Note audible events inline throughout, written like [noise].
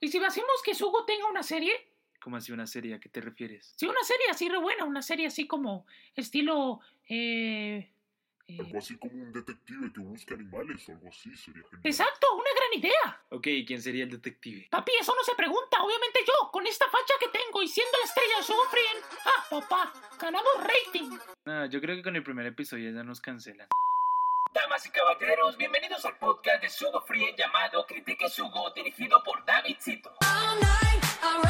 ¿Y si hacemos que Sugo tenga una serie? ¿Cómo así una serie? ¿A qué te refieres? Sí, una serie así re buena, una serie así como estilo... Eh, algo así como un detective que busca animales o algo así sería genial. Exacto, una gran idea. Ok, ¿quién sería el detective? Papi, eso no se pregunta. Obviamente yo, con esta facha que tengo y siendo la estrella de Sugo Frien. Ah, papá, ganamos rating. Ah, yo creo que con el primer episodio ya nos cancelan. Damas y caballeros, bienvenidos al podcast de Sugo Frien llamado Critique Sugo, dirigido por David Cito. Hola, ¿cómo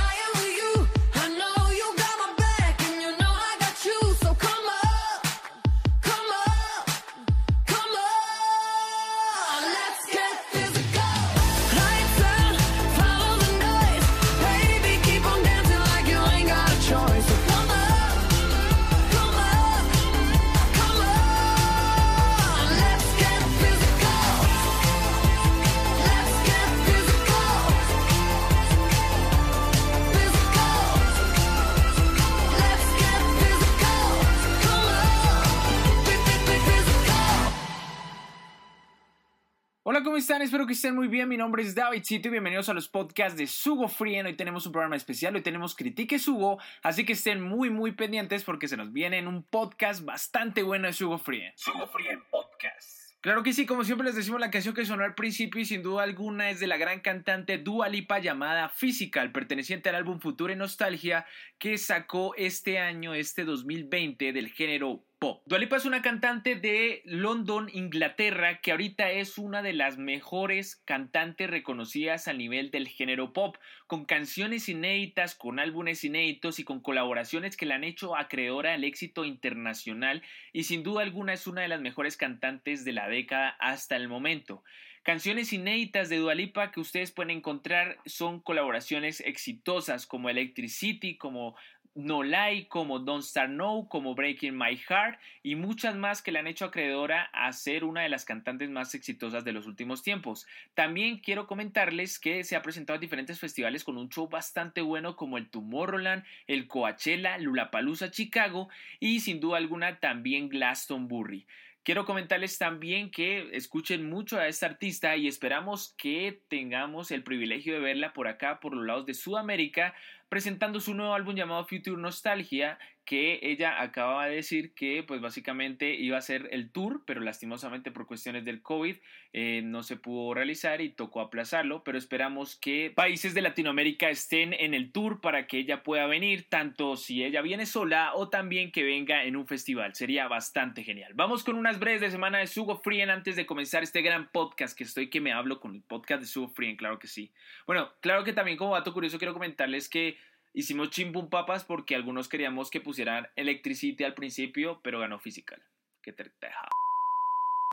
Espero que estén muy bien. Mi nombre es David Cito y bienvenidos a los podcasts de Sugo Frien. Hoy tenemos un programa especial, hoy tenemos Critique Sugo, así que estén muy, muy pendientes porque se nos viene en un podcast bastante bueno de Sugo Frien. Sugo Frien Podcast. Claro que sí, como siempre les decimos, la canción que sonó al principio y sin duda alguna es de la gran cantante Dua Lipa llamada Physical, perteneciente al álbum Futura y Nostalgia que sacó este año, este 2020, del género pop. Dua Lipa es una cantante de London, Inglaterra, que ahorita es una de las mejores cantantes reconocidas a nivel del género pop, con canciones inéditas, con álbumes inéditos y con colaboraciones que la han hecho acreedora al éxito internacional y sin duda alguna es una de las mejores cantantes de la década hasta el momento. Canciones inéditas de Dualipa que ustedes pueden encontrar son colaboraciones exitosas como Electricity, como no Lie, como Don't Start No, como Breaking My Heart y muchas más que le han hecho acreedora a ser una de las cantantes más exitosas de los últimos tiempos. También quiero comentarles que se ha presentado en diferentes festivales con un show bastante bueno como el Tomorrowland, el Coachella, Lulapalooza Chicago y sin duda alguna también Glastonbury. Quiero comentarles también que escuchen mucho a esta artista y esperamos que tengamos el privilegio de verla por acá, por los lados de Sudamérica, presentando su nuevo álbum llamado Future Nostalgia, que ella acaba de decir que pues básicamente iba a ser el tour, pero lastimosamente por cuestiones del COVID eh, no se pudo realizar y tocó aplazarlo, pero esperamos que países de Latinoamérica estén en el tour para que ella pueda venir, tanto si ella viene sola o también que venga en un festival, sería bastante genial. Vamos con unas breves de semana de Sugo Frien antes de comenzar este gran podcast que estoy que me hablo con el podcast de Sugo Frien, claro que sí. Bueno, claro que también como dato curioso quiero comentarles que Hicimos chimpum papas porque algunos queríamos que pusieran Electricity al principio, pero ganó Physical. Que te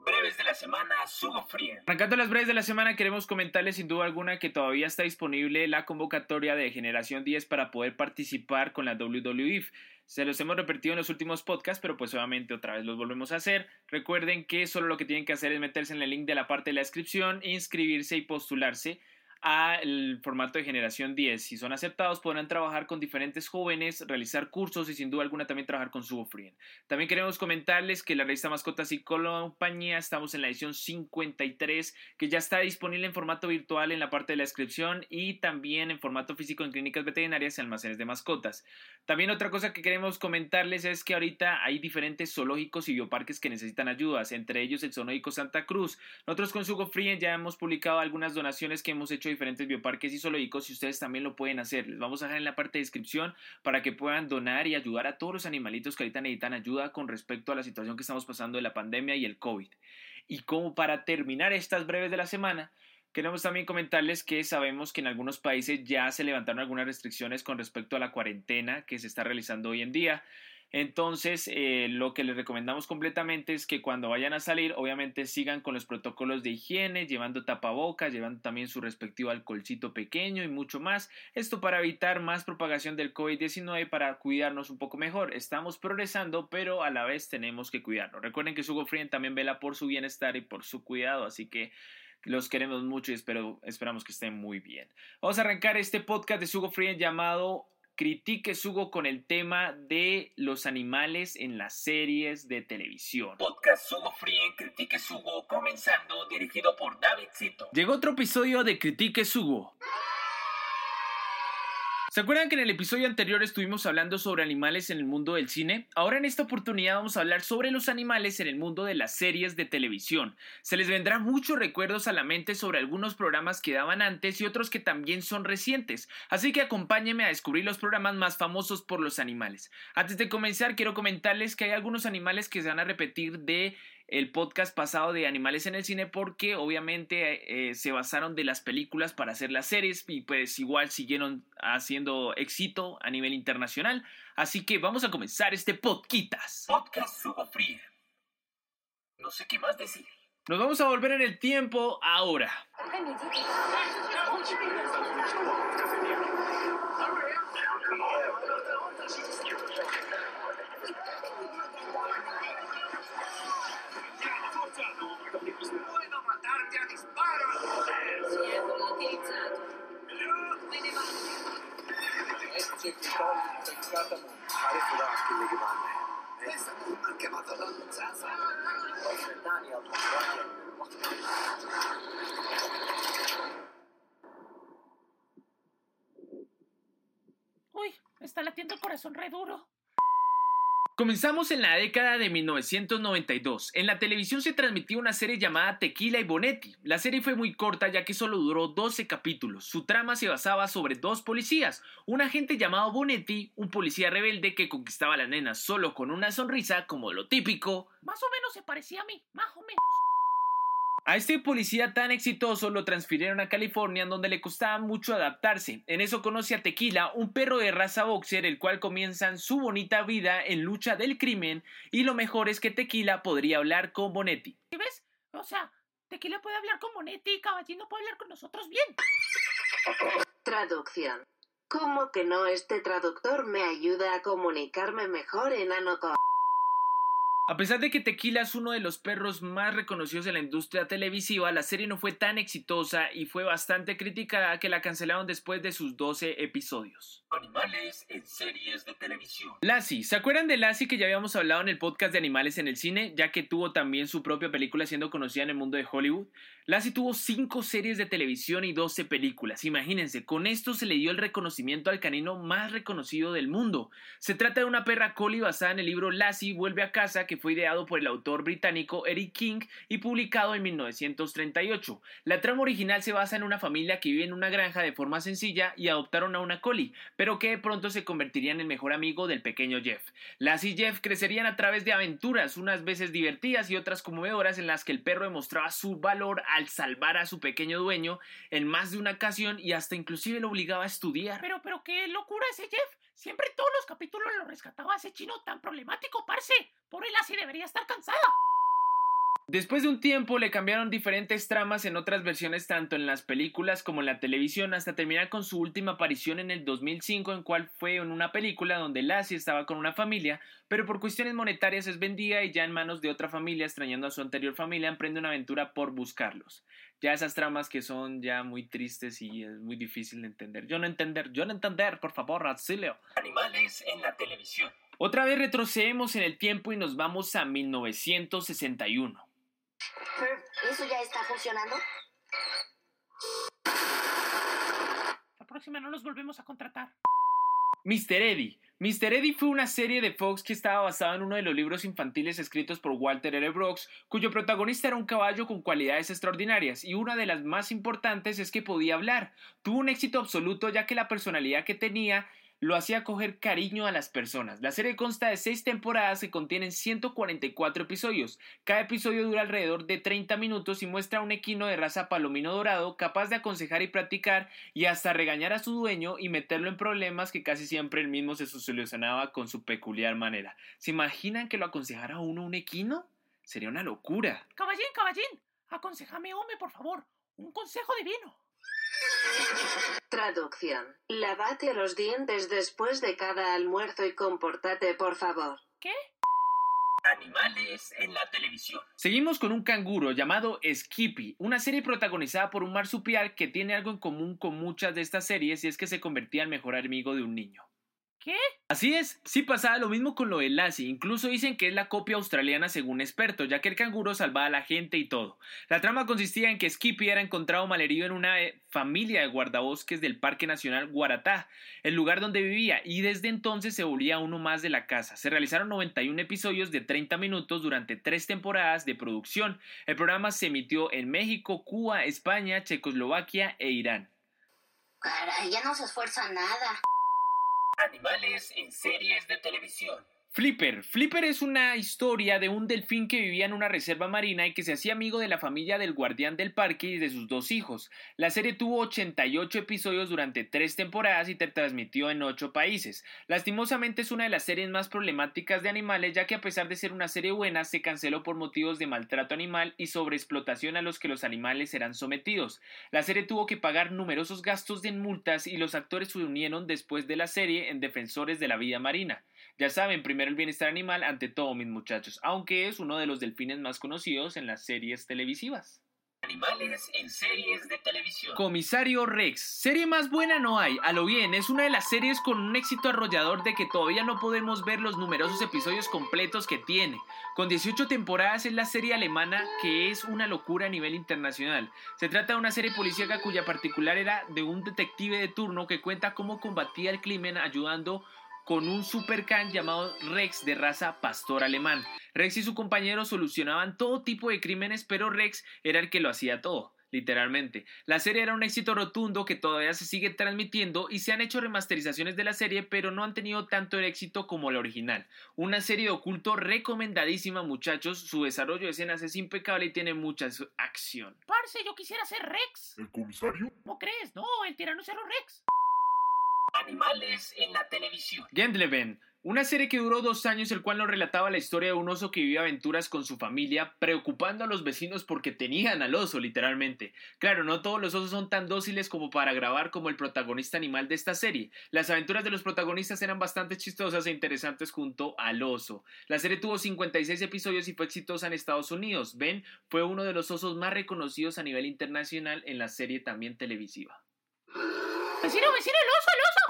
Breves de la semana, Frien. Arrancando las breves de la semana, queremos comentarles sin duda alguna que todavía está disponible la convocatoria de Generación 10 para poder participar con la WWE. Se los hemos repetido en los últimos podcasts, pero pues obviamente otra vez los volvemos a hacer. Recuerden que solo lo que tienen que hacer es meterse en el link de la parte de la descripción, inscribirse y postularse al formato de generación 10. Si son aceptados, podrán trabajar con diferentes jóvenes, realizar cursos y sin duda alguna también trabajar con su También queremos comentarles que la revista Mascotas y Compañía estamos en la edición 53, que ya está disponible en formato virtual en la parte de la descripción y también en formato físico en clínicas veterinarias y almacenes de mascotas. También otra cosa que queremos comentarles es que ahorita hay diferentes zoológicos y bioparques que necesitan ayudas, entre ellos el Zoológico Santa Cruz. Nosotros con Sugo Free ya hemos publicado algunas donaciones que hemos hecho diferentes bioparques y zoológicos y ustedes también lo pueden hacer. Les vamos a dejar en la parte de descripción para que puedan donar y ayudar a todos los animalitos que ahorita necesitan ayuda con respecto a la situación que estamos pasando de la pandemia y el COVID. Y como para terminar estas breves de la semana, Queremos también comentarles que sabemos que en algunos países ya se levantaron algunas restricciones con respecto a la cuarentena que se está realizando hoy en día. Entonces, eh, lo que les recomendamos completamente es que cuando vayan a salir, obviamente sigan con los protocolos de higiene, llevando tapabocas, llevando también su respectivo alcoholcito pequeño y mucho más. Esto para evitar más propagación del COVID-19 para cuidarnos un poco mejor. Estamos progresando, pero a la vez tenemos que cuidarnos. Recuerden que Sugo Frien también vela por su bienestar y por su cuidado, así que los queremos mucho y espero, esperamos que estén muy bien. Vamos a arrancar este podcast de Sugo Frien llamado Critique Sugo con el tema de los animales en las series de televisión. Podcast Sugo Free Critique Sugo comenzando dirigido por David Cito. Llegó otro episodio de Critique Sugo. ¿Se acuerdan que en el episodio anterior estuvimos hablando sobre animales en el mundo del cine? Ahora en esta oportunidad vamos a hablar sobre los animales en el mundo de las series de televisión. Se les vendrán muchos recuerdos a la mente sobre algunos programas que daban antes y otros que también son recientes, así que acompáñenme a descubrir los programas más famosos por los animales. Antes de comenzar quiero comentarles que hay algunos animales que se van a repetir de el podcast pasado de Animales en el Cine porque obviamente eh, se basaron de las películas para hacer las series y pues igual siguieron haciendo éxito a nivel internacional. Así que vamos a comenzar este podcast. Podcast Sugo Free. No sé qué más decir. Nos vamos a volver en el tiempo ahora. La. Uy, está latiendo el corazón re. Comenzamos en la década de 1992. En la televisión se transmitía una serie llamada Tequila y Bonetti. La serie fue muy corta ya que solo duró 12 capítulos. Su trama se basaba sobre dos policías, un agente llamado Bonetti, un policía rebelde que conquistaba a la nena solo con una sonrisa como lo típico. Más o menos se parecía a mí, más o menos. A este policía tan exitoso lo transfirieron a California donde le costaba mucho adaptarse. En eso conoce a Tequila, un perro de raza boxer, el cual comienzan su bonita vida en lucha del crimen y lo mejor es que Tequila podría hablar con Bonetti. ¿Sí ves? O sea, Tequila puede hablar con Monetti y Caballín puede hablar con nosotros bien. Traducción. ¿Cómo que no este traductor me ayuda a comunicarme mejor en Anoco? A pesar de que Tequila es uno de los perros más reconocidos en la industria televisiva, la serie no fue tan exitosa y fue bastante criticada que la cancelaron después de sus 12 episodios. Animales en series de televisión. Lassie, ¿se acuerdan de Lassie que ya habíamos hablado en el podcast de Animales en el Cine, ya que tuvo también su propia película siendo conocida en el mundo de Hollywood? Lassie tuvo 5 series de televisión y 12 películas. Imagínense, con esto se le dio el reconocimiento al canino más reconocido del mundo. Se trata de una perra collie basada en el libro Lassie vuelve a casa que fue ideado por el autor británico Eric King y publicado en 1938. La trama original se basa en una familia que vive en una granja de forma sencilla y adoptaron a una collie, pero que de pronto se convertiría en el mejor amigo del pequeño Jeff. Lassie y Jeff crecerían a través de aventuras, unas veces divertidas y otras conmovedoras en las que el perro demostraba su valor al salvar a su pequeño dueño en más de una ocasión y hasta inclusive lo obligaba a estudiar. Pero, pero qué locura ese Jeff. Siempre en todos los capítulos lo rescataba ese chino tan problemático, parce. Por él así debería estar cansada. Después de un tiempo le cambiaron diferentes tramas en otras versiones tanto en las películas como en la televisión hasta terminar con su última aparición en el 2005 en cual fue en una película donde Lassie estaba con una familia pero por cuestiones monetarias es vendida y ya en manos de otra familia extrañando a su anterior familia emprende una aventura por buscarlos. Ya esas tramas que son ya muy tristes y es muy difícil de entender. Yo no entender, yo no entender, por favor, auxilio. Animales en la televisión. Otra vez retrocedemos en el tiempo y nos vamos a 1961. ¿Eso ya está funcionando? La próxima no los volvemos a contratar. Mr. Eddie. Mr. Eddie fue una serie de Fox que estaba basada en uno de los libros infantiles escritos por Walter L. Brooks, cuyo protagonista era un caballo con cualidades extraordinarias, y una de las más importantes es que podía hablar. Tuvo un éxito absoluto ya que la personalidad que tenía lo hacía coger cariño a las personas. La serie consta de seis temporadas que contienen 144 episodios. Cada episodio dura alrededor de 30 minutos y muestra a un equino de raza palomino dorado capaz de aconsejar y practicar y hasta regañar a su dueño y meterlo en problemas que casi siempre él mismo se solucionaba con su peculiar manera. ¿Se imaginan que lo aconsejara uno un equino? Sería una locura. Caballín, caballín, aconsejame, hombre, por favor. Un consejo divino. Traducción. Lavate los dientes después de cada almuerzo y comportate, por favor. ¿Qué? Animales en la televisión. Seguimos con un canguro llamado Skippy, una serie protagonizada por un marsupial que tiene algo en común con muchas de estas series y es que se convertía en mejor amigo de un niño. ¿Qué? Así es, sí pasaba lo mismo con lo de Lassie, incluso dicen que es la copia australiana según expertos, ya que el canguro salvaba a la gente y todo. La trama consistía en que Skippy era encontrado malherido en una eh, familia de guardabosques del Parque Nacional Guaratá, el lugar donde vivía, y desde entonces se volvía uno más de la casa. Se realizaron 91 episodios de 30 minutos durante tres temporadas de producción. El programa se emitió en México, Cuba, España, Checoslovaquia e Irán. Caray, ya no se esfuerza nada. Animales en series de televisión. Flipper. Flipper es una historia de un delfín que vivía en una reserva marina y que se hacía amigo de la familia del guardián del parque y de sus dos hijos. La serie tuvo 88 episodios durante tres temporadas y se transmitió en ocho países. Lastimosamente es una de las series más problemáticas de animales ya que a pesar de ser una serie buena se canceló por motivos de maltrato animal y sobreexplotación a los que los animales eran sometidos. La serie tuvo que pagar numerosos gastos de multas y los actores se unieron después de la serie en defensores de la vida marina. Ya saben, primero el bienestar animal ante todo, mis muchachos, aunque es uno de los delfines más conocidos en las series televisivas. Animales en series de televisión. Comisario Rex. Serie más buena no hay, a lo bien, es una de las series con un éxito arrollador de que todavía no podemos ver los numerosos episodios completos que tiene. Con 18 temporadas es la serie alemana que es una locura a nivel internacional. Se trata de una serie policíaca cuya particular era de un detective de turno que cuenta cómo combatía el crimen ayudando con un supercan llamado Rex de raza pastor alemán. Rex y su compañero solucionaban todo tipo de crímenes, pero Rex era el que lo hacía todo. Literalmente. La serie era un éxito rotundo que todavía se sigue transmitiendo y se han hecho remasterizaciones de la serie, pero no han tenido tanto éxito como la original. Una serie de oculto recomendadísima, muchachos. Su desarrollo de escenas es impecable y tiene mucha acción. Parce, yo quisiera ser Rex. ¿El comisario? ¿Cómo crees? No, el tiranosaurio Rex. Animales en la televisión. Gentleman, una serie que duró dos años, el cual nos relataba la historia de un oso que vivía aventuras con su familia, preocupando a los vecinos porque tenían al oso, literalmente. Claro, no todos los osos son tan dóciles como para grabar como el protagonista animal de esta serie. Las aventuras de los protagonistas eran bastante chistosas e interesantes junto al oso. La serie tuvo 56 episodios y fue exitosa en Estados Unidos. Ben fue uno de los osos más reconocidos a nivel internacional en la serie también televisiva. Vecino, vecino, el oso, el oso.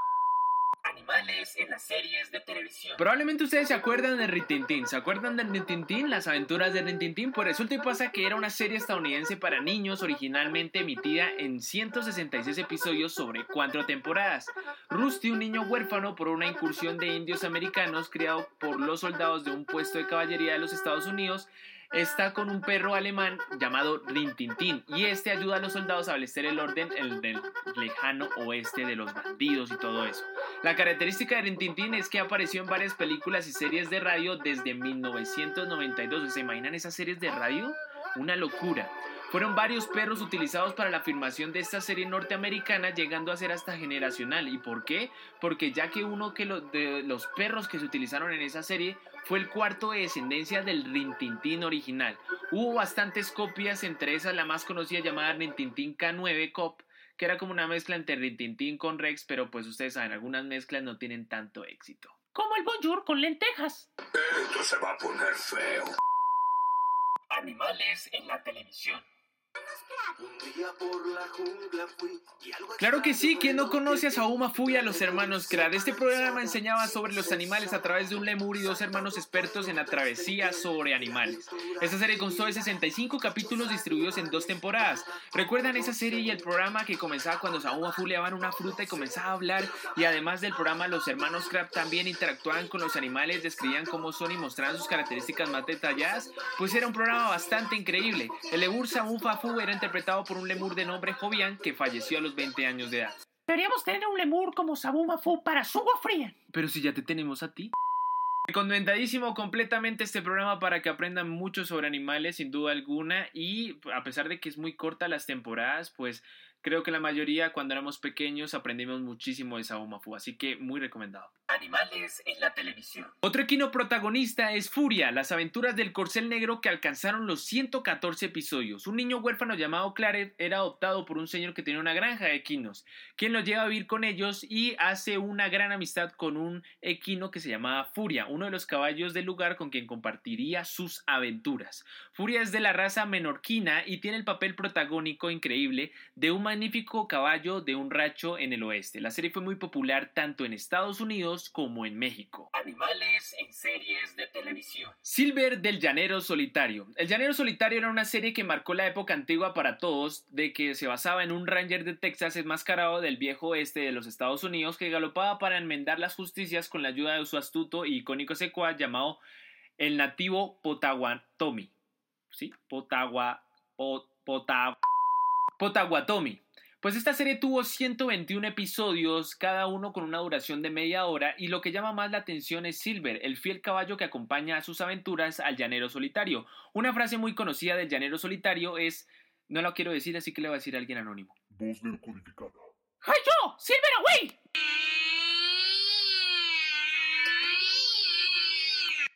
Animales en las series de televisión. Probablemente ustedes se acuerdan de Rintintín. ¿Se acuerdan de Rintintín? Las aventuras de Rintintín. Pues resulta y pasa que era una serie estadounidense para niños originalmente emitida en 166 episodios sobre cuatro temporadas. Rusty, un niño huérfano por una incursión de indios americanos criado por los soldados de un puesto de caballería de los Estados Unidos, está con un perro alemán llamado Rintintín y este ayuda a los soldados a establecer el orden en el lejano oeste de los bandidos y todo eso. La característica de Rintintín es que apareció en varias películas y series de radio desde 1992. ¿Se imaginan esas series de radio? Una locura. Fueron varios perros utilizados para la filmación de esta serie norteamericana, llegando a ser hasta generacional. ¿Y por qué? Porque ya que uno que lo- de los perros que se utilizaron en esa serie fue el cuarto de descendencia del Rintintín original. Hubo bastantes copias, entre esas la más conocida llamada Rintintín K9 Cop, que era como una mezcla entre Rintintín con Rex, pero pues ustedes saben, algunas mezclas no tienen tanto éxito. Como el bonjour con lentejas. Esto se va a poner feo. Animales en la televisión. Claro que sí, quien no conoce a Sauma Fu y a los hermanos Krad. Este programa enseñaba sobre los animales a través de un lemur y dos hermanos expertos en la travesía sobre animales. Esta serie constó de 65 capítulos distribuidos en dos temporadas. ¿Recuerdan esa serie y el programa que comenzaba cuando Sauma Fu le una fruta y comenzaba a hablar? Y además del programa, los hermanos Krab también interactuaban con los animales, describían cómo son y mostraban sus características más detalladas. Pues era un programa bastante increíble. El lemur Sauma Fu era interpretado por un lemur de nombre Jovian que falleció a los 20 años de edad. Deberíamos tener un lemur como Sabuma Fu para Sugo Frien. Pero si ya te tenemos a ti. Recomendadísimo completamente este programa para que aprendan mucho sobre animales, sin duda alguna. Y a pesar de que es muy corta las temporadas, pues creo que la mayoría cuando éramos pequeños aprendimos muchísimo de Sabumafu. Así que muy recomendado. Animales en la televisión. Otro equino protagonista es Furia, las aventuras del corcel negro que alcanzaron los 114 episodios. Un niño huérfano llamado Claret era adoptado por un señor que tenía una granja de equinos, quien lo lleva a vivir con ellos y hace una gran amistad con un equino que se llamaba Furia, uno de los caballos del lugar con quien compartiría sus aventuras. Furia es de la raza menorquina y tiene el papel protagónico increíble de un magnífico caballo de un racho en el oeste. La serie fue muy popular tanto en Estados Unidos como en México. Animales en series de televisión. Silver del Llanero Solitario. El Llanero Solitario era una serie que marcó la época antigua para todos, de que se basaba en un ranger de Texas enmascarado del viejo oeste de los Estados Unidos que galopaba para enmendar las justicias con la ayuda de su astuto y icónico secuaz llamado el nativo Potawatomi. ¿Sí? Potagua... Pot, Pota- Potawatomi. Pues esta serie tuvo 121 episodios, cada uno con una duración de media hora, y lo que llama más la atención es Silver, el fiel caballo que acompaña a sus aventuras al llanero solitario. Una frase muy conocida del llanero solitario es, no la quiero decir, así que le voy a decir a alguien anónimo. Voz decodificada. ¡Ay, yo! ¡Silver away!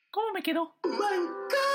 ¿Cómo me quedó? Oh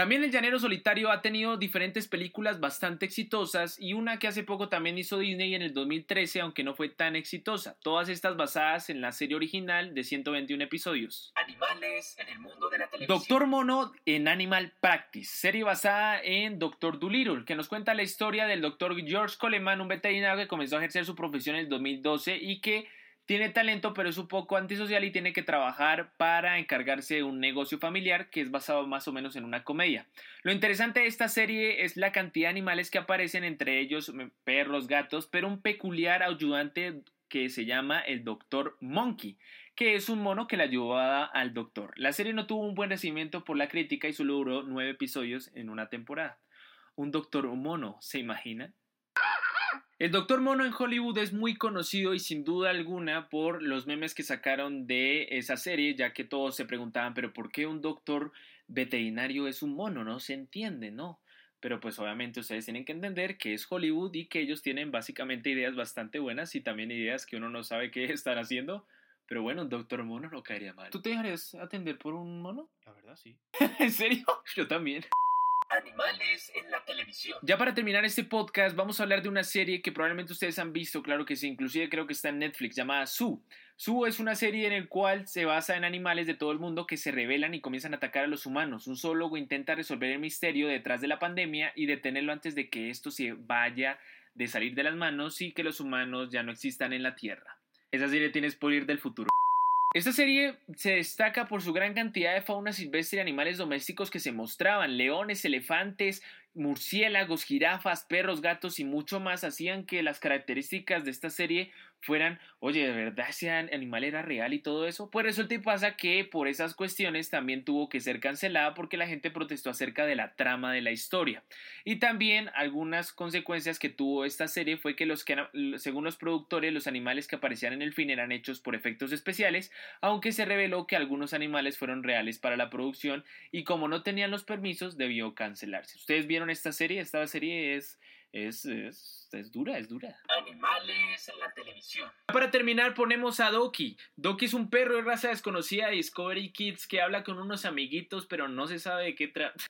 También El Llanero Solitario ha tenido diferentes películas bastante exitosas y una que hace poco también hizo Disney en el 2013, aunque no fue tan exitosa. Todas estas basadas en la serie original de 121 episodios. Animales en el mundo de la televisión. Doctor Mono en Animal Practice, serie basada en Doctor Dolittle, que nos cuenta la historia del doctor George Coleman, un veterinario que comenzó a ejercer su profesión en el 2012 y que tiene talento, pero es un poco antisocial y tiene que trabajar para encargarse de un negocio familiar que es basado más o menos en una comedia. Lo interesante de esta serie es la cantidad de animales que aparecen, entre ellos perros, gatos, pero un peculiar ayudante que se llama el Doctor Monkey, que es un mono que le ayudaba al doctor. La serie no tuvo un buen recibimiento por la crítica y solo duró nueve episodios en una temporada. Un doctor mono, ¿se imaginan? El Doctor Mono en Hollywood es muy conocido y sin duda alguna por los memes que sacaron de esa serie, ya que todos se preguntaban, pero ¿por qué un doctor veterinario es un mono? No se entiende, ¿no? Pero pues obviamente ustedes tienen que entender que es Hollywood y que ellos tienen básicamente ideas bastante buenas y también ideas que uno no sabe qué [laughs] están haciendo. Pero bueno, un doctor mono no caería mal. ¿Tú te dejarías atender por un mono? La verdad, sí. [laughs] ¿En serio? Yo también. Animales en la televisión. Ya para terminar este podcast, vamos a hablar de una serie que probablemente ustedes han visto, claro que sí, inclusive creo que está en Netflix, llamada Sue. Sue es una serie en la cual se basa en animales de todo el mundo que se rebelan y comienzan a atacar a los humanos. Un zoólogo intenta resolver el misterio detrás de la pandemia y detenerlo antes de que esto se vaya de salir de las manos y que los humanos ya no existan en la Tierra. Esa serie tiene spoiler del futuro. Esta serie se destaca por su gran cantidad de fauna silvestre y animales domésticos que se mostraban. Leones, elefantes, murciélagos, jirafas, perros, gatos y mucho más hacían que las características de esta serie fueran, oye, ¿de verdad ese animal era real y todo eso? Pues resulta y pasa que por esas cuestiones también tuvo que ser cancelada porque la gente protestó acerca de la trama de la historia. Y también algunas consecuencias que tuvo esta serie fue que los que, según los productores, los animales que aparecían en el fin eran hechos por efectos especiales, aunque se reveló que algunos animales fueron reales para la producción y como no tenían los permisos debió cancelarse. ¿Ustedes vieron esta serie? Esta serie es es, es, es, dura, es dura. Animales en la televisión. Para terminar ponemos a Doki. Doki es un perro de raza desconocida de Discovery Kids que habla con unos amiguitos pero no se sabe de qué trata.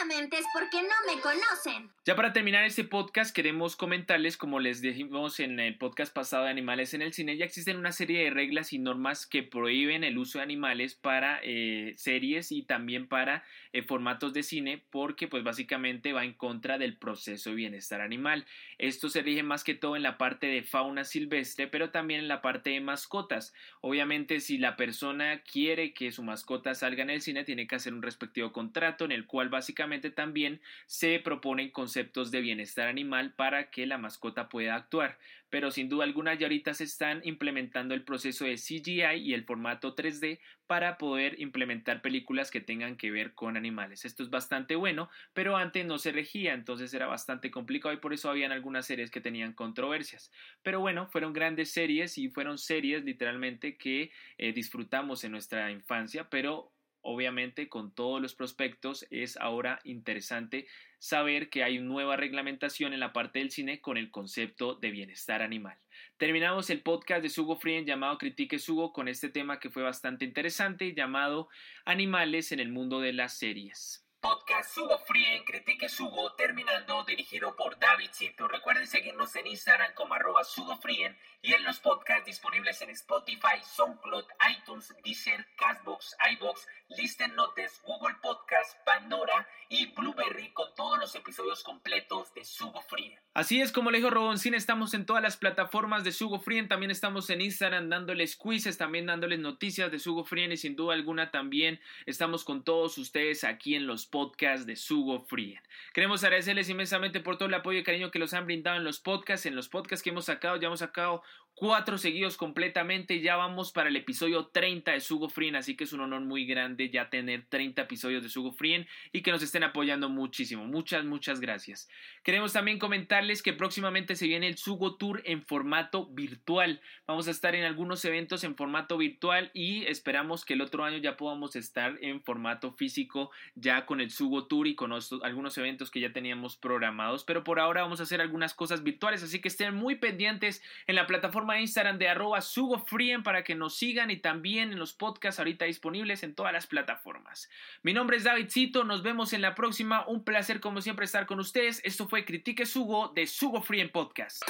Es porque no me conocen. Ya para terminar este podcast queremos comentarles, como les dijimos en el podcast pasado de Animales en el Cine, ya existen una serie de reglas y normas que prohíben el uso de animales para eh, series y también para eh, formatos de cine porque pues básicamente va en contra del proceso de bienestar animal. Esto se rige más que todo en la parte de fauna silvestre, pero también en la parte de mascotas. Obviamente si la persona quiere que su mascota salga en el cine, tiene que hacer un respectivo contrato en el cual básicamente también se proponen conceptos de bienestar animal para que la mascota pueda actuar. Pero sin duda alguna ya ahorita se están implementando el proceso de CGI y el formato 3D para poder implementar películas que tengan que ver con animales. Esto es bastante bueno, pero antes no se regía, entonces era bastante complicado y por eso habían algunas series que tenían controversias. Pero bueno, fueron grandes series y fueron series literalmente que eh, disfrutamos en nuestra infancia, pero obviamente con todos los prospectos es ahora interesante saber que hay nueva reglamentación en la parte del cine con el concepto de bienestar animal. Terminamos el podcast de Sugo Frien llamado Critique Sugo con este tema que fue bastante interesante llamado Animales en el mundo de las series. Podcast Sugo Frien, Critique Sugo, terminando, dirigido por David Cito. Recuerden seguirnos en Instagram como arroba Sugo Frien y en los podcasts disponibles en Spotify, SoundCloud, iTunes, Deezer, Castbox, iBox, Listen Notes, Google Podcast, Pandora y Blueberry con todos los episodios completos de Sugo Free. Así es como le dijo Roboncín, estamos en todas las plataformas de Sugo Free, también estamos en Instagram dándoles quizzes, también dándoles noticias de Sugo Free y sin duda alguna también estamos con todos ustedes aquí en los podcasts de Sugo Free. Queremos agradecerles inmensamente por todo el apoyo y cariño que los han brindado en los podcasts, en los podcasts que hemos sacado, ya hemos sacado cuatro seguidos completamente. Ya vamos para el episodio 30 de Sugo Frien, así que es un honor muy grande ya tener 30 episodios de Sugo Frien y que nos estén apoyando muchísimo. Muchas, muchas gracias. Queremos también comentarles que próximamente se viene el Sugo Tour en formato virtual. Vamos a estar en algunos eventos en formato virtual y esperamos que el otro año ya podamos estar en formato físico ya con el Sugo Tour y con algunos eventos que ya teníamos programados. Pero por ahora vamos a hacer algunas cosas virtuales, así que estén muy pendientes en la plataforma Instagram de arroba sugofrien para que nos sigan y también en los podcasts ahorita disponibles en todas las plataformas. Mi nombre es David Cito, nos vemos en la próxima. Un placer como siempre estar con ustedes. Esto fue Critique Sugo de Sugo Free Podcast.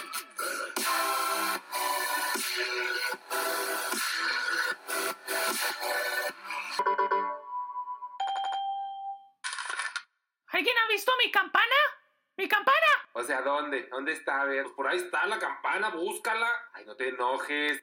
¿Alguien ha visto mi campana? ¡Mi campana! O sea, ¿dónde? ¿Dónde está? A ver, pues por ahí está la campana, búscala. Ay, no te enojes.